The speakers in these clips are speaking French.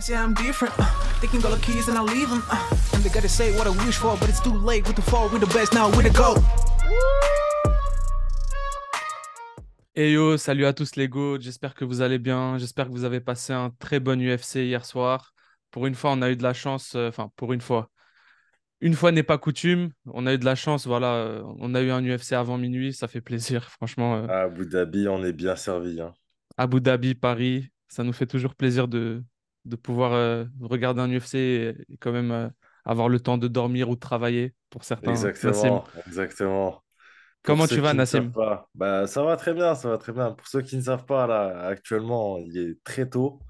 say I'm different. Uh, they can go the keys and I'll leave them. Uh, and they gotta say what I wish for, but it's too late. With the fall, we're the best now, the go. Hey yo, salut à tous les go, j'espère que vous allez bien, j'espère que vous avez passé un très bon UFC hier soir. Pour une fois, on a eu de la chance, euh, enfin pour une fois. Une fois n'est pas coutume, on a eu de la chance, voilà, euh, on a eu un UFC avant minuit, ça fait plaisir, franchement. euh, À Abu Dhabi, on est bien servi. hein. Abu Dhabi, Paris, ça nous fait toujours plaisir de, de pouvoir euh, regarder un UFC et, et quand même euh, avoir le temps de dormir ou de travailler pour certains. Nassim. Exactement, exactement. Comment tu vas, Nassim? bah, ça va très bien, ça va très bien. Pour ceux qui ne savent pas, là, actuellement, il est très tôt.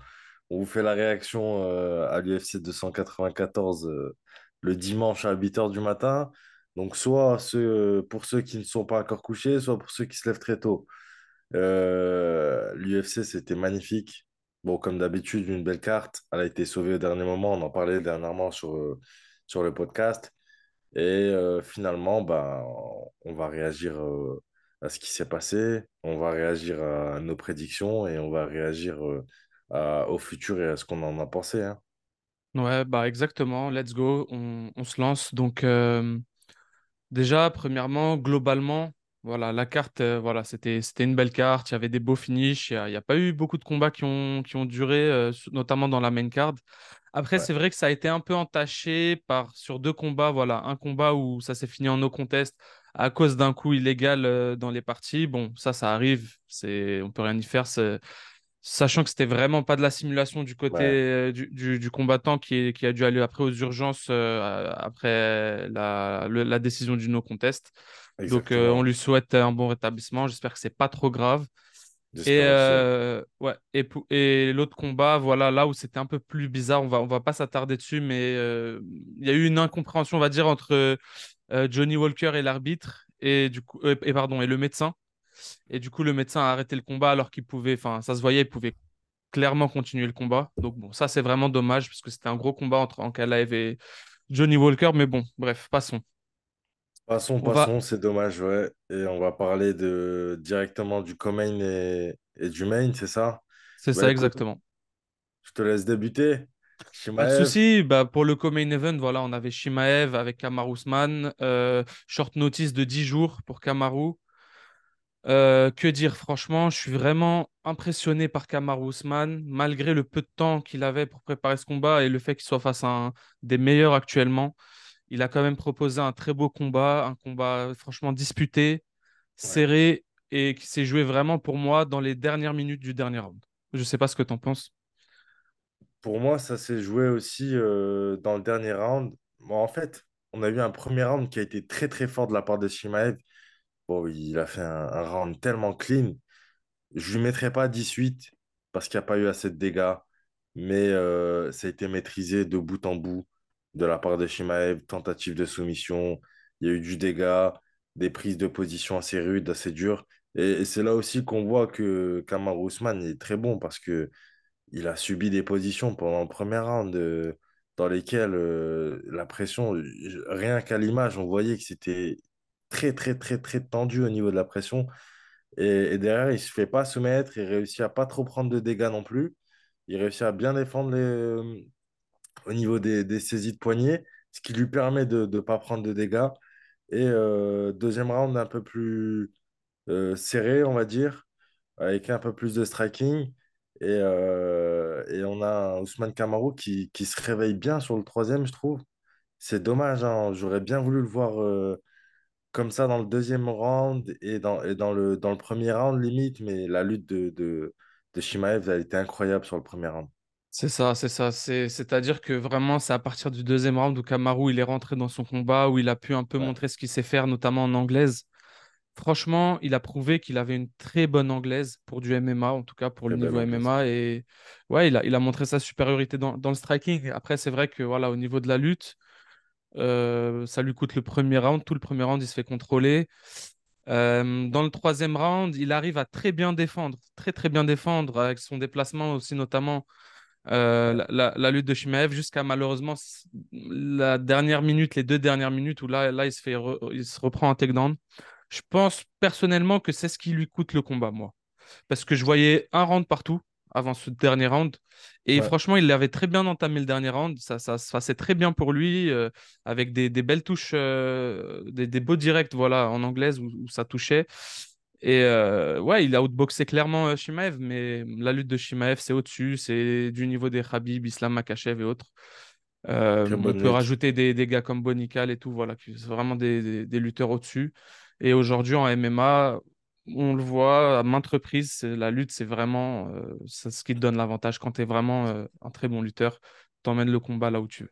On vous fait la réaction euh, à l'UFC 294 euh, le dimanche à 8h du matin. Donc, soit ceux, pour ceux qui ne sont pas encore couchés, soit pour ceux qui se lèvent très tôt. L'UFC, c'était magnifique. Bon, comme d'habitude, une belle carte. Elle a été sauvée au dernier moment. On en parlait dernièrement sur, euh, sur le podcast. Et euh, finalement, bah, on va réagir euh, à ce qui s'est passé. On va réagir à nos prédictions et on va réagir au futur et à ce qu'on en a pensé. hein. Ouais, bah exactement, let's go, on, on se lance. Donc, Déjà, premièrement, globalement, voilà, la carte, euh, voilà, c'était, c'était une belle carte. Il y avait des beaux finishes. Il n'y a, pas eu beaucoup de combats qui ont, qui ont duré, euh, notamment dans la main card. Après, Ouais, c'est vrai que ça a été un peu entaché par, sur deux combats. Voilà, un combat où ça s'est fini en no contest à cause d'un coup illégal euh, dans les parties. Bon, ça, ça arrive. C'est, on peut rien y faire. c'est- Sachant que c'était vraiment pas de la simulation du côté ouais, du, du- du combattant qui, qui a dû aller après aux urgences après la, le- la décision du no contest. Donc euh, on lui souhaite un bon rétablissement. J'espère que c'est pas trop grave. Et, hein. euh, ouais, et, l'autre combat, voilà, là où c'était un peu plus bizarre, on va, on va pas s'attarder dessus, mais euh, il y a eu une incompréhension, on va dire, entre Johnny Walker et l'arbitre, et du coup, et pardon, et le médecin. Et du coup, le médecin a arrêté le combat alors qu'il pouvait, enfin, ça se voyait, il pouvait clairement continuer le combat. Donc bon, ça c'est vraiment dommage parce que c'était un gros combat entre Ankalaev et Johnny Walker. Mais bon, bref, passons. Passons, On va, passons, c'est dommage, ouais. Et on va parler de, directement du co-main et, et du main, c'est ça? c'est Bah ça écoute, exactement. je te laisse débuter. Pas de Shimaev, souci. Bah, pour le co-main event, voilà, on avait Shimaev avec Kamaru Usman. Euh, short notice de 10 jours pour Kamaru. Euh, que dire, franchement, je suis vraiment impressionné par Kamaru Usman, malgré le peu de temps qu'il avait pour préparer ce combat et le fait qu'il soit face à un des meilleurs actuellement. Il a quand même proposé un très beau combat, un combat franchement disputé, ouais. serré et qui s'est joué vraiment pour moi dans les dernières minutes du dernier round. Je sais pas ce que tu en penses. Pour moi, ça s'est joué aussi euh, dans le dernier round. Bon, en fait, on a eu un premier round qui a été très très fort de la part de Shimaev. Bon, il a fait un, un round tellement clean. Je lui mettrai pas 18 parce qu'il n'y a pas eu assez de dégâts, mais euh, ça a été maîtrisé de bout en bout de la part de Shimaev, tentative de soumission, il y a eu du dégât, des prises de position assez rudes, assez dures. Et, c'est là aussi qu'on voit que Kamaru Usman est très bon parce que il a subi des positions pendant le premier round euh, dans lesquelles euh, la pression, rien qu'à l'image, on voyait que c'était très, très, très, très tendu au niveau de la pression. Et, derrière, il se fait pas soumettre, il réussit à pas trop prendre de dégâts non plus. Il réussit à bien défendre les, euh, au niveau des, des saisies de poignet, ce qui lui permet de ne pas prendre de dégâts. Et euh, deuxième round un peu plus euh, serré, on va dire, avec un peu plus de striking. Et, euh, et on a Ousmane Kamaru qui, qui se réveille bien sur le troisième, je trouve. C'est dommage, hein. J'aurais bien voulu le voir comme ça dans le deuxième round et dans, et dans le, dans le premier round, limite, mais la lutte de, de, de Shimaev, elle était incroyable sur le premier round. C'est ça, c'est ça. C'est, c'est-à-dire que vraiment, c'est à partir du deuxième round où Kamaru il est rentré dans son combat, où il a pu un peu Ouais, montrer ce qu'il sait faire, notamment en anglaise. Franchement, il a prouvé qu'il avait une très bonne anglaise pour du MMA, en tout cas pour le niveau. MMA. Et ouais, il a, il a montré sa supériorité dans, dans le striking. Après, c'est vrai que voilà, au niveau de la lutte, euh, ça lui coûte le premier round. Tout le premier round, il se fait contrôler. Euh, dans le troisième round, il arrive à très bien défendre, très très bien défendre avec son déplacement aussi, notamment euh, la, la- la lutte de Shimaev jusqu'à malheureusement la dernière minute, les deux dernières minutes où là, là il se fait re- il se reprend un takedown. Je pense personnellement que c'est ce qui lui coûte le combat, moi. Parce que je voyais un round partout. avant ce dernier round. Et Ouais, franchement, il l'avait très bien entamé le dernier round. Ça, ça se passait très bien pour lui, euh, avec des, des belles touches, euh, des, des beaux directs voilà, en anglaise où, où ça touchait. Et euh, ouais, il a outboxé clairement euh, Shimaev, mais la lutte de Shimaev, c'est au-dessus. C'est du niveau des Khabib, Islam Makhachev et autres. Euh, on peut lutte. rajouter des, des gars comme Bonical et tout, voilà, qui sont vraiment des, des- des lutteurs au-dessus. Et aujourd'hui, en MMA, on le voit à maintes reprises, c'est- la lutte, c'est vraiment euh, c'est ce qui te donne l'avantage. Quand tu es vraiment euh, un très bon lutteur, t'emmènes le combat là où tu veux.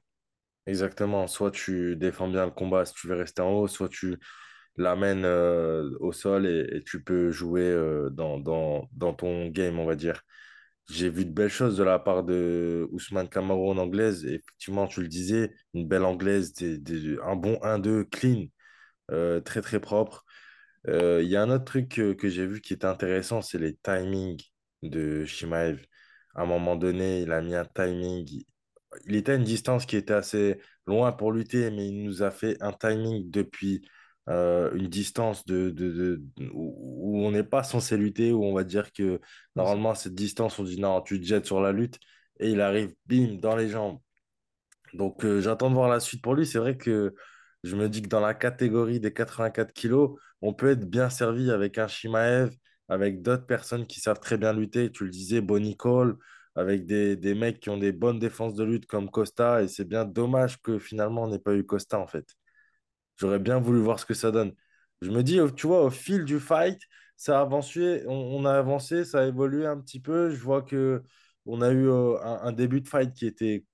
Exactement. Soit tu défends bien le combat si tu veux rester en haut, soit tu l'amènes euh, au sol et, tu peux jouer euh, dans, dans, dans ton game, on va dire. J'ai vu de belles choses de la part de Ousmane Camaro en anglaise. Effectivement, tu le disais, une belle anglaise, des- des- un bon 1-2 clean, euh, très très propre. Il y a un autre truc que, que j'ai vu qui était intéressant, c'est les timings de Shimaev. À un moment donné, il a mis un timing. Il était à une distance qui était assez loin pour lutter, mais il nous a fait un timing depuis euh, une distance de, de, de- où, on n'est pas censé lutter, où on va dire que normalement, à cette distance, on dit non, tu te jettes sur la lutte, et il arrive, bim, dans les jambes. Donc, euh, j'attends de voir la suite pour lui. C'est vrai que je me dis que dans la catégorie des 84 kilos, on peut être bien servi avec un Shimaev, avec d'autres personnes qui savent très bien lutter. Tu le disais, Bonnie Cole, avec des, des mecs qui ont des bonnes défenses de lutte comme Costa. Et c'est bien dommage que finalement, on n'ait pas eu Costa, en fait. J'aurais bien voulu voir ce que ça donne. Je me dis, tu vois, au fil du fight, ça a avancé, on, a avancé, ça a évolué un petit peu. Je vois que on a eu euh, un, début de fight qui était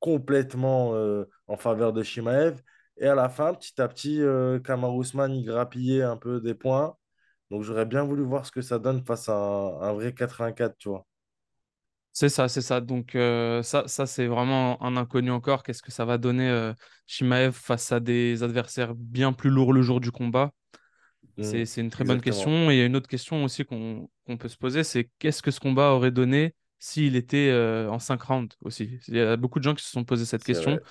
complètement euh, en faveur de Shimaev. Et à la fin, petit à petit, euh, Usman, il grappillait un peu des points. Donc j'aurais bien voulu voir ce que ça donne face à un, un vrai 84, tu vois. C'est ça, c'est ça. Donc euh, ça, ça c'est vraiment un inconnu encore. Qu'est-ce que ça va donner euh, Shimaev face à des adversaires bien plus lourds le jour du combat? C'est, c'est une très bonne question. Et il y a une autre question aussi qu'on peut se poser, c'est qu'est-ce que ce combat aurait donné s'il était euh, en 5 rounds aussi? Il y a beaucoup de gens qui se sont posé cette question. vrai.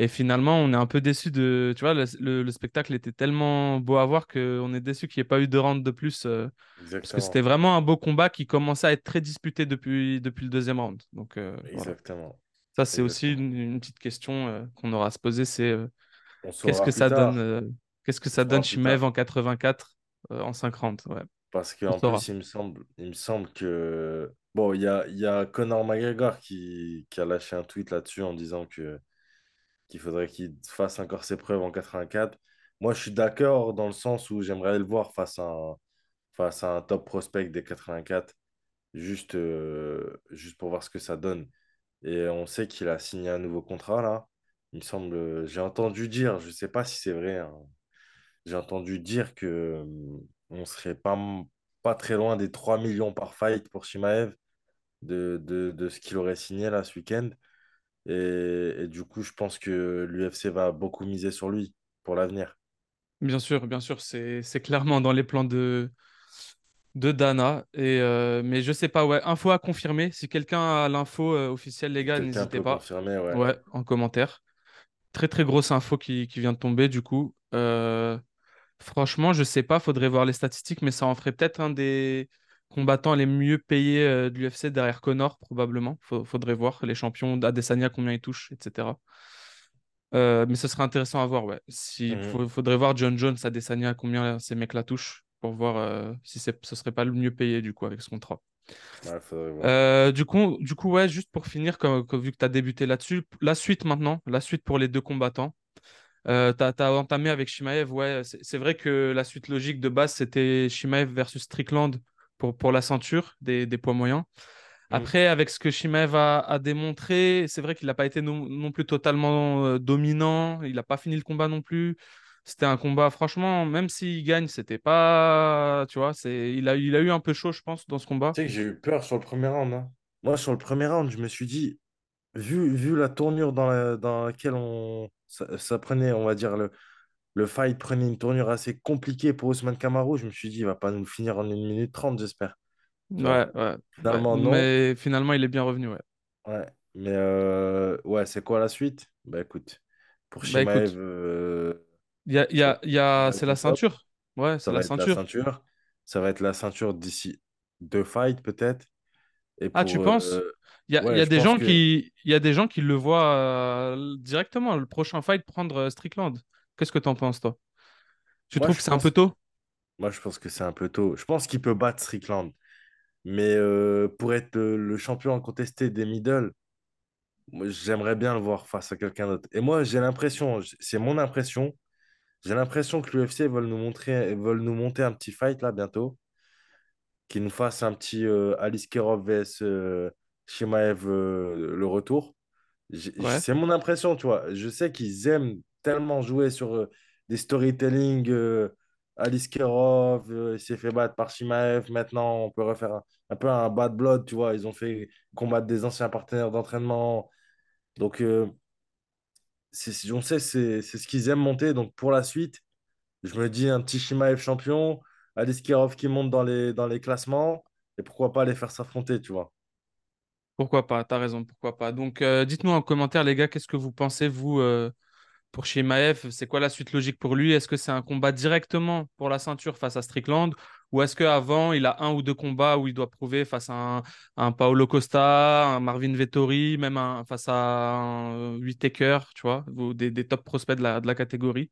Et finalement, on est un peu déçu de... Tu vois, le, le- le spectacle était tellement beau à voir qu'on est déçu qu'il n'y ait pas eu de round de plus. euh, parce que c'était vraiment un beau combat qui commençait à être très disputé depuis, depuis le deuxième round. Donc euh, voilà. Exactement. Ça, c'est aussi une, une petite question euh, qu'on aura à se poser, c'est qu'est-ce que ça donne, tard. qu'est-ce que ça donne en 84 euh, en 5 rounds? Ouais, Parce qu'en plus, il me semble, il me semble que. Bon, il y a, y a Conor McGregor qui, qui a lâché un tweet là-dessus en disant que, qu'il faudrait qu'il fasse encore ses preuves en 84. Moi, je suis d'accord dans le sens où j'aimerais le voir face à un, face à un top prospect des 84, juste, euh, juste pour voir ce que ça donne. Et on sait qu'il a signé un nouveau contrat là. Il me semble, j'ai entendu dire, je ne sais pas si c'est vrai, hein, j'ai entendu dire que euh, on serait pas, pas très loin des 3 millions par fight pour Shimaev de, de, de ce qu'il aurait signé là ce week-end. Et, et du coup, je pense que l'UFC va beaucoup miser sur lui pour l'avenir. Bien sûr, bien sûr, c'est clairement dans les plans de, de Dana. Et, euh, mais je sais pas, ouais, info à confirmer. Si quelqu'un a l'info euh, officielle, les gars, n'hésitez pas. confirmer, ouais. Ouais, en commentaire. Très très grosse info qui, qui vient de tomber du coup. Euh, franchement, je sais pas, faudrait voir les statistiques, mais ça en ferait peut-être un des combattants les mieux payés euh, de l'UFC derrière Connor, probablement. Faut- faudrait voir les champions d'Adesanya, combien ils touchent, etc. Euh, mais ce serait intéressant à voir, ouais. Si, Mhm. faut- faudrait voir John Jones, Adesanya, combien ces mecs-là touchent, pour voir euh, si ce serait pas le mieux payé du coup avec ce contrat. Ouais. Euh, du coup, du coup, ouais, juste pour finir, comme, comme- vu que tu as débuté là-dessus, la suite maintenant, la suite pour les deux combattants. Euh, t'as, t'as entamé avec Shimaev, ouais, c'est c'est vrai que la suite logique de base, c'était Shimaev versus Strickland pour, pour la ceinture des, des poids moyens. Mhm. Après, avec ce que Shimaev a, a démontré, c'est vrai qu'il n'a pas été non, non plus totalement euh, dominant, il n'a pas fini le combat non plus. C'était un combat, franchement, même s'il gagne, c'était pas, tu vois, c'est, il a, il a eu un peu chaud, je pense, dans ce combat. Tu sais que j'ai eu peur sur le premier round. hein. Moi, sur le premier round, je me suis dit, vu, vu la tournure dans, la- dans laquelle on, ça, ça prenait, on va dire, le, le fight prenait une tournure assez compliquée pour Ousmane Camaro, je me suis dit, il va pas nous finir en une minute 30 j'espère. Ouais, ouais. Finalement, non. Mais finalement, il est bien revenu, ouais. Ouais. Mais euh, ouais, c'est quoi la suite? Bah écoute, pour Bah Shimaev, écoute, euh, il y a, y y c'est la ceinture. Ouais, c'est la ceinture. Ça va être la ceinture d'ici deux fights peut-être. Ah, tu penses? euh, Il y a, il y ouais, a je des pense gens que. qui, il y a des gens qui le voient directement, le prochain fight, prendre Strickland. Qu'est-ce que t'en penses, toi? Tu Moi, trouves que c'est un peu tôt? Moi, je pense que c'est un peu tôt. Je pense qu'il peut battre Strickland. Mais euh, pour être le, le champion incontesté des middle, j'aimerais bien le voir face à quelqu'un d'autre. Et moi, j'ai l'impression, c'est mon impression, j'ai l'impression que l'UFC veulent nous montrer, veulent nous monter un petit fight là bientôt, qui nous fasse un petit euh, Alice Kerov vs euh, Shimaev euh, le retour. Ouais. C'est mon impression, tu vois. Je sais qu'ils aiment tellement jouer sur euh, des storytelling. euh, Alice Kerov, euh, s'est fait battre par Shimaev. Maintenant, on peut refaire un, peu un bad blood, tu vois. Ils ont fait combattre des anciens partenaires d'entraînement. Donc, euh, on sait, c'est ce qu'ils aiment monter. Donc, pour la suite, je me dis un petit Shimaev champion, Alice Kerov qui monte dans les, dans les classements. Et pourquoi pas les faire s'affronter, tu vois. Pourquoi pas? T'as raison, pourquoi pas. Donc, dites-nous en commentaire, les gars, qu'est-ce que vous pensez, vous, pour Shimaev? C'est quoi la suite logique pour lui? Est-ce que c'est un combat directement pour la ceinture face à Strickland? Ou est-ce qu'avant, il a un ou deux combats où il doit prouver face à un, un Paolo Costa, un Marvin Vettori, même un- face à un Whittaker, tu vois, des, des top prospects de la, de la catégorie?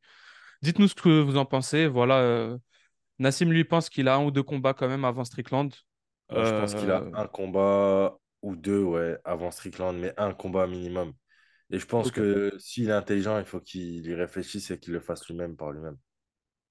Dites-nous ce que vous en pensez. Voilà, euh, Nassim lui pense qu'il a un ou deux combats quand même avant Strickland. Je pense qu'il a Euh, un combat ou deux, ouais, avant Strickland, mais un combat minimum. Et je pense que s'il est intelligent, il faut qu'il y réfléchisse et qu'il le fasse lui-même par lui-même.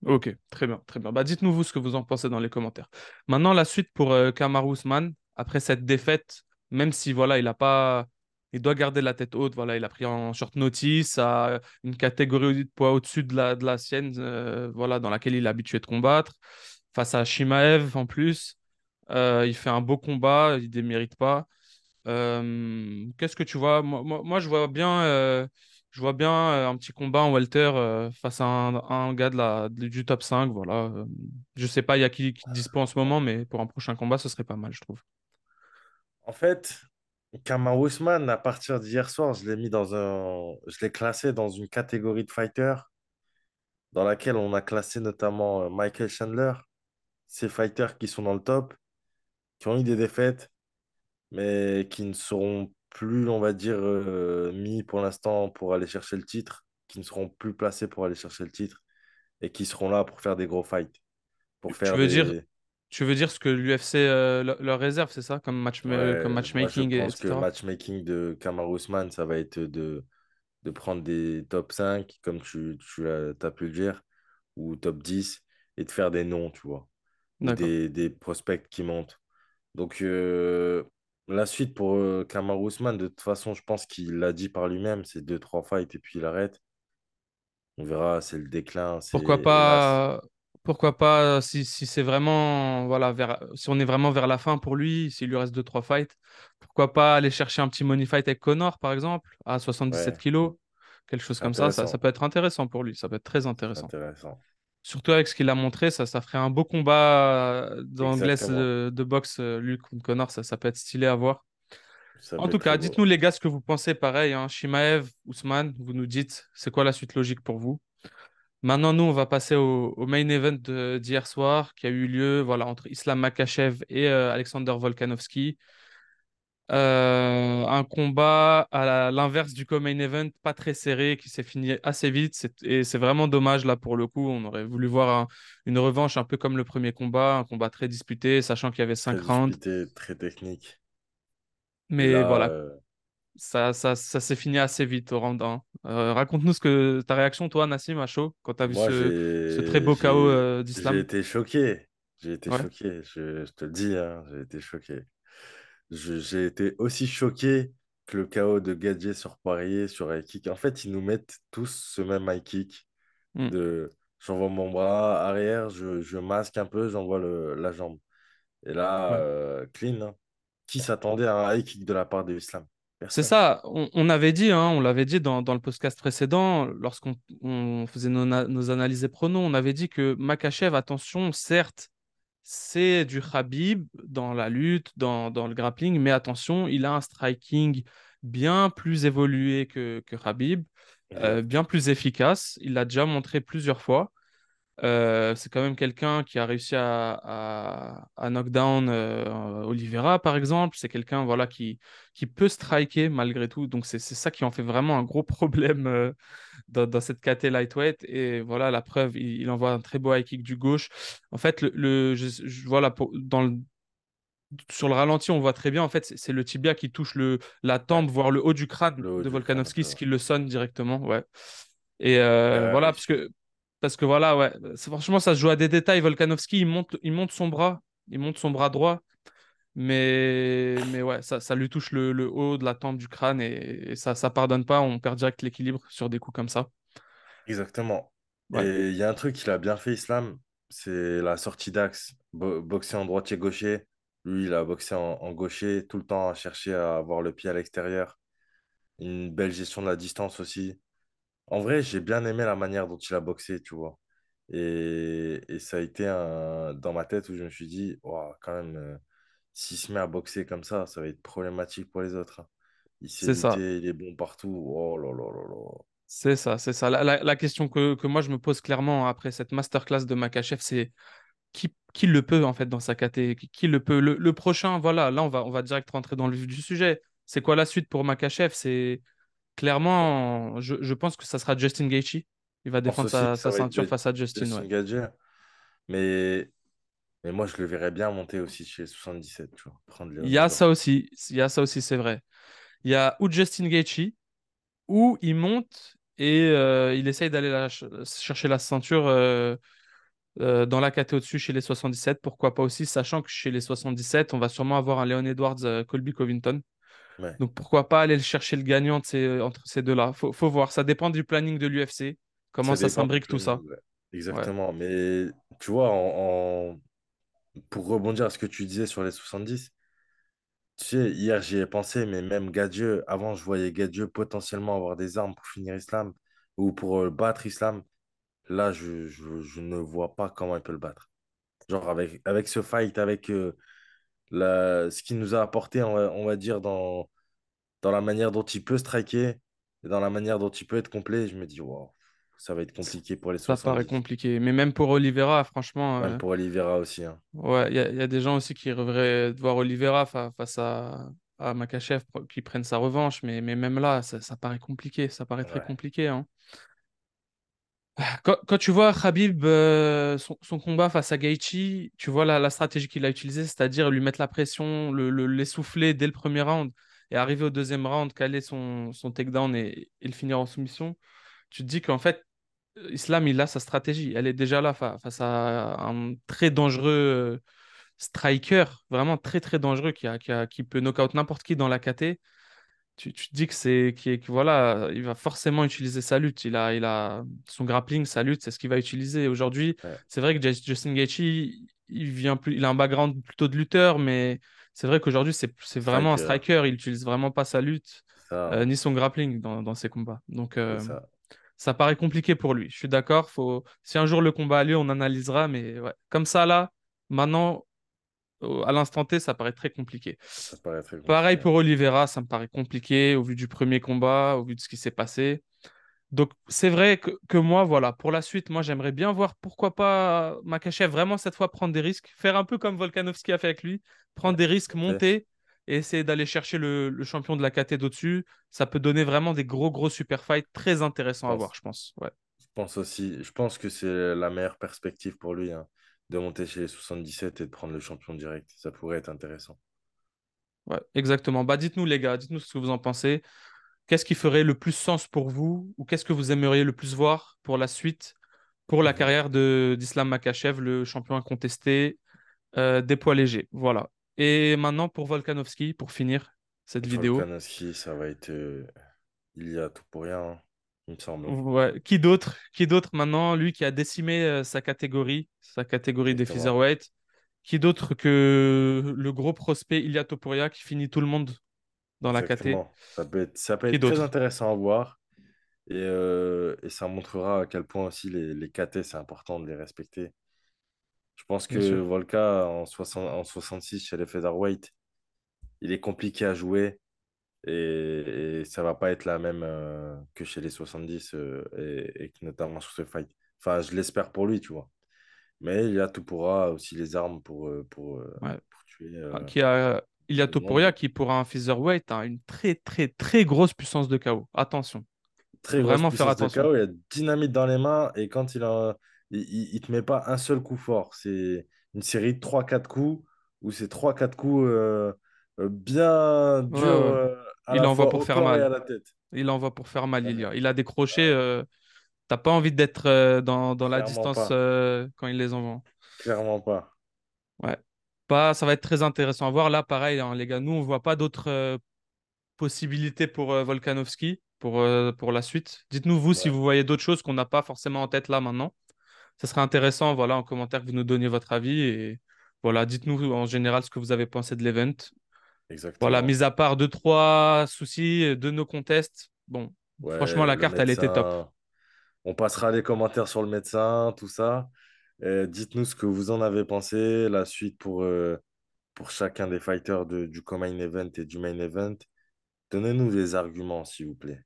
Ok, très bien, très bien. Bah, dites-nous vous ce que vous en pensez dans les commentaires. Maintenant, la suite pour euh, Kamaru Usman, après cette défaite, même si voilà, il a pas, il doit garder la tête haute. Voilà, il a pris en short notice à une catégorie de poids au-dessus de la, de la sienne, euh, voilà, dans laquelle il est habitué de combattre. Face à Shimaev en plus, Euh, il fait un beau combat, il démérite pas. Euh, qu'est-ce que tu vois? Moi, je vois bien, euh, je vois bien euh, un petit combat en welter face à un, gars de la, du top 5. Voilà. Je sais pas, il y a qui, qui dispo en ce moment, mais pour un prochain combat, ce serait pas mal, je trouve. En fait, Kamar Ousmane, à partir d'hier soir, je l'ai mis dans un... Je l'ai classé dans une catégorie de fighter dans laquelle on a classé notamment Michael Chandler, ces fighters qui sont dans le top, qui ont eu des défaites, mais qui ne seront plus, on va dire, euh, mis pour l'instant pour aller chercher le titre, qui ne seront plus placés pour aller chercher le titre et qui seront là pour faire des gros fights, pour Tu faire veux dire, tu veux dire ce que l'UFC euh, leur réserve, c'est ça, comme match, euh, comme moi je matchmaking, et- pense que le matchmaking de Kamaru Usman, ça va être de, de prendre des top 5, comme tu, tu as, pu le dire, ou top 10, et de faire des noms, tu vois, des, des prospects qui montent. Donc euh, la suite pour euh, Kamaru Usman, de toute façon, je pense qu'il l'a dit par lui-même, c'est deux trois fights et puis il arrête. On verra, c'est le déclin, Pourquoi pas, pourquoi pas si, si c'est vraiment, voilà, vers, si on est vraiment vers la fin pour lui, s'il lui reste deux trois fights, pourquoi pas aller chercher un petit money fight avec Connor, par exemple, à 77 Ouais, kilos, quelque chose comme ça, ça, peut être intéressant pour lui, ça peut être très intéressant. Surtout avec ce qu'il a montré, ça, ça ferait un beau combat euh, d'anglais Exactement. de, de boxe, euh, lui contre Connor, ça, ça peut être stylé à voir. Ça En tout cas, dites-nous les gars ce que vous pensez, pareil, hein, Shimaev, Ousmane, vous nous dites, c'est quoi la suite logique pour vous? Maintenant, nous, on va passer au, au main event d'hier soir qui a eu lieu voilà, entre Islam Makhachev et euh, Alexander Volkanovski. Euh, un combat à l'inverse du co-main event, pas très serré, qui s'est fini assez vite. Et c'est vraiment dommage là pour le coup. On aurait voulu voir un- une revanche un peu comme le premier combat, un combat très disputé, sachant qu'il y avait Très cinq rounds. disputé, très technique. Mais là, voilà, euh, ça, ça, ça s'est fini assez vite au round 1. Euh, raconte-nous ce que ta réaction, toi, Nassim, à chaud, quand tu as vu moi, ce, ce très beau j'ai, euh, j'ai d'Islam. été choqué. J'ai été Ouais. choqué. Je, je te le dis, hein, j'ai été choqué. J'ai été aussi choqué que le chaos de Gadget sur Poirier, sur high kick. En fait, ils nous mettent tous ce même high kick Mm. de j'envoie mon bras arrière, je, je masque un peu, j'envoie la jambe. Et là, Ouais. euh, clean. hein. Qui s'attendait à un high kick de la part de Islam? C'est ça, on, on avait dit, hein, on l'avait dit dans, dans le podcast précédent, lorsqu'on on faisait nos, nos analyses et pronos, on avait dit que Makachev, attention, certes, c'est du Khabib dans la lutte, dans, dans le grappling, mais attention, il a un striking bien plus évolué que, que Khabib, euh, bien plus efficace, il l'a déjà montré plusieurs fois. Euh, c'est quand même quelqu'un qui a réussi à, à, à knock down euh, Oliveira, par exemple. C'est quelqu'un voilà, qui, qui peut striker malgré tout. Donc, c'est ça qui en fait vraiment un gros problème euh, dans, dans, cette KT lightweight. Et voilà, la preuve, il, il, envoie un très beau high kick du gauche. En fait, le, le je, je, voilà, pour, dans le, sur le ralenti, on voit très bien, en fait, c'est le tibia qui touche le, la tempe, voire le haut du crâne haut de Volkanovski, ce qui le sonne directement. Ouais. Et euh, Euh, voilà, parce que parce que voilà, ouais, franchement, ça se joue à des détails. Volkanovski, il monte, il monte son bras, il monte son bras droit, mais, mais ouais, ça, ça lui touche le, le haut de la tempe du crâne et, et ça, ça pardonne pas. On perd direct l'équilibre sur des coups comme ça. exactement. Ouais, Et il y a un truc qu'il a bien fait, Islam, c'est la sortie d'axe. Bo- boxer en droitier-gaucher. Lui, il a boxé en, en gaucher, tout le temps à chercher à avoir le pied à l'extérieur. Une belle gestion de la distance aussi. En vrai, j'ai bien aimé la manière dont il a boxé, tu vois. Et, et ça a été un, dans ma tête où je me suis dit, Ouah, quand même, euh, s'il se met à boxer comme ça, ça va être problématique pour les autres. hein. Il sait c'est ça, lutter, il est bon partout. Oh là là là là. c'est ça, c'est ça. La, la- la question que, que moi je me pose clairement après cette masterclass de Makachev, c'est qui, qui le peut en fait dans sa caté, qui, qui le peut? Le, le prochain, voilà, là on va, on va direct rentrer dans le vif du sujet. C'est quoi la suite pour Makachev? C'est clairement, je, je pense que ça sera Justin Gaethje. Il va défendre sa, ceinture face à Justin, ouais. Mais, mais moi, je le verrais bien monter aussi chez 77, tu vois. Prendre Il y a ça aussi, il y a ça aussi, c'est vrai. Il y a ou Justin Gaethje, ou il monte et euh, il essaye d'aller la chercher la ceinture euh, euh, dans la au-dessus chez les 77. Pourquoi pas aussi, sachant que chez les 77, on va sûrement avoir un Leon Edwards, Colby Covington. Ouais. Donc pourquoi pas aller le chercher le gagnant entre ces deux-là. Faut, faut voir, ça dépend du planning de l'UFC, comment Ça s'imbrique tout ça. Ouais, Exactement. Mais tu vois, en, en- pour rebondir à ce que tu disais sur les 70, tu sais, hier, j'y ai pensé, mais même Gadieu, avant, je voyais Gadieu potentiellement avoir des armes pour finir Islam ou pour euh, battre Islam. Là, je, je, je ne vois pas comment il peut le battre. Genre, avec, avec ce fight, avec euh, la, ce qu'il nous a apporté, on va, on va dire, dans, dans la manière dont il peut striker et dans la manière dont il peut être complet, je me dis, wow, ça va être compliqué pour les ça paraît 70. compliqué. Mais même pour Oliveira, franchement, Même euh, pour Oliveira aussi. hein. ouais, il y, a il y a des gens aussi qui rêveraient de voir Oliveira fa- face à, à Makachev qui prennent sa revanche. Mais, mais même là, ça, ça paraît compliqué. Ça paraît très compliqué. hein. Quand, tu vois Khabib, euh, son, combat face à Gaethje, tu vois la, stratégie qu'il a utilisée, c'est-à-dire lui mettre la pression, le, le- l'essouffler dès le premier round et arriver au deuxième round, caler son, son takedown et, et le finir en soumission. Tu te dis qu'en fait, Islam, il a sa stratégie. Elle est déjà là fa- face à un très dangereux euh, striker, vraiment très très dangereux qui, qui peut knock out n'importe qui dans la KT tu, tu te dis que c'est qui est- que voilà, il va forcément utiliser sa lutte. Il a, il a son grappling, sa lutte, c'est ce qu'il va utiliser. Aujourd'hui, ouais. c'est vrai que Jus- Justin Gaethje, il vient plus, il a un background plutôt de lutteur, mais c'est vrai qu'aujourd'hui, c'est vraiment un Striker. Il utilise vraiment pas sa lutte, euh, ni son grappling dans, dans ses combats. Donc, euh, ça. ça paraît compliqué pour lui. Je suis d'accord. Faut... Si un jour le combat a lieu, on analysera, mais ouais. Comme ça, là, maintenant, à l'instant T, ça paraît très compliqué. Ça paraît très Pareil compliqué. pour Oliveira, ça me paraît compliqué au vu du premier combat, au vu de ce qui s'est passé. Donc c'est vrai que, que moi, voilà, pour la suite, moi j'aimerais bien voir pourquoi pas Makachev vraiment cette fois prendre des risques, faire un peu comme Volkanovski a fait avec lui, prendre des risques, monter et essayer d'aller chercher le, le champion de la KT d'au-dessus. Ça peut donner vraiment des gros gros super fights très intéressants à voir, je pense. Ouais. Je pense aussi. Je pense que c'est la meilleure perspective pour lui, hein, de monter chez les 77 et de prendre le champion direct. Ça pourrait être intéressant. Ouais, exactement. Bah dites-nous les gars, dites-nous ce que vous en pensez. Qu'est-ce qui ferait le plus sens pour vous ou qu'est-ce que vous aimeriez le plus voir pour la suite, pour la carrière d'Islam Makhachev, le champion incontesté euh, des poids légers? Voilà. Et maintenant pour Volkanovski, pour finir cette vidéo. Volkanovski, ça va être. euh, il y a tout pour rien, hein, il me semble. Ouais. Qui d'autre? Qui d'autre maintenant, lui qui a décimé euh, sa catégorie, sa catégorie des featherweight? Qui d'autre que le gros prospect Ilia Topuria qui finit tout le monde dans la KT? Exactement. Ça peut être, ça peut Qui être très intéressant à voir. Et, euh, et ça montrera à quel point aussi les, les KT, c'est important de les respecter. Je pense que. Volka, en, 60 en 66, chez les featherweight, il est compliqué à jouer. Et, et ça va pas être la même euh, que chez les 70 euh, et, notamment sur ce fight. Enfin, je l'espère pour lui, tu vois. Mais il y a Topuria aussi les armes pour, euh, pour, euh, Ouais. pour tuer. Ah, Qui a... Il y a. Topuria qui, pour un featherweight, a une très, très, très grosse puissance de KO. Attention. très vraiment faire de attention. KO, il y a dynamite dans les mains et quand il a, il, il, il te met pas un seul coup fort. C'est une série de 3-4 coups où c'est 3-4 coups euh, bien durs ouais. Il la envoie fois pour faire mal. Il envoie pour faire mal. Il a des crochets. euh, T'as pas envie d'être euh, dans, dans la distance euh, quand il les envoie. Clairement pas. Ouais. Pas, ça va être très intéressant à voir. Là, pareil, hein, les gars, nous, on voit pas d'autres euh, possibilités pour Volkanovski pour, pour la suite. Dites-nous, vous, si vous voyez d'autres choses qu'on n'a pas forcément en tête là maintenant. Ça serait intéressant, voilà, en commentaire, que vous nous donniez votre avis. Et voilà, dites-nous en général ce que vous avez pensé de l'event. Voilà, mis à part deux, trois soucis de nos contests. Bon, Ouais, franchement, la carte, elle était top. On passera les commentaires sur le médecin, tout ça. Dites-nous ce que vous en avez pensé, la suite pour, euh, pour chacun des fighters de- du co-main event et du main event. Donnez-nous des arguments, s'il vous plaît.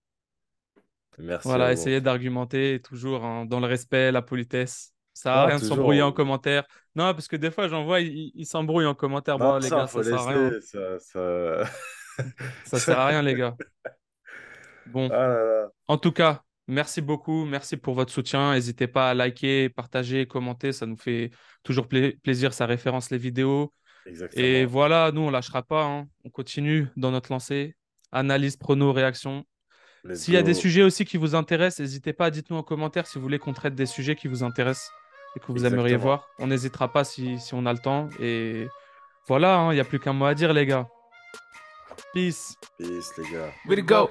Merci Voilà, essayez d'argumenter toujours hein, dans le respect, la politesse. Ça sert à Non, rien de s'embrouiller en commentaire. Non, parce que des fois, j'en vois, ils s'embrouillent en commentaire. Bon, Non, les ça, gars, faut ça sert à rien. laisser. Ça, ça... Ça sert à rien, les gars. Bon, Ah là là, en tout cas, merci beaucoup. Merci pour votre soutien. N'hésitez pas à liker, partager, commenter. Ça nous fait toujours pla- plaisir. Ça référence les vidéos. exactement. Et voilà, nous, on lâchera pas. hein. On continue dans notre lancée. Analyse, prono, réaction. S'il y a des sujets aussi qui vous intéressent, n'hésitez pas, dites-nous en commentaire si vous voulez qu'on traite des sujets qui vous intéressent et que vous aimeriez voir. On n'hésitera pas si, si on a le temps. Et voilà, hein, il n'y a plus qu'un mot à dire, les gars. Peace. Peace, les gars. Way to go.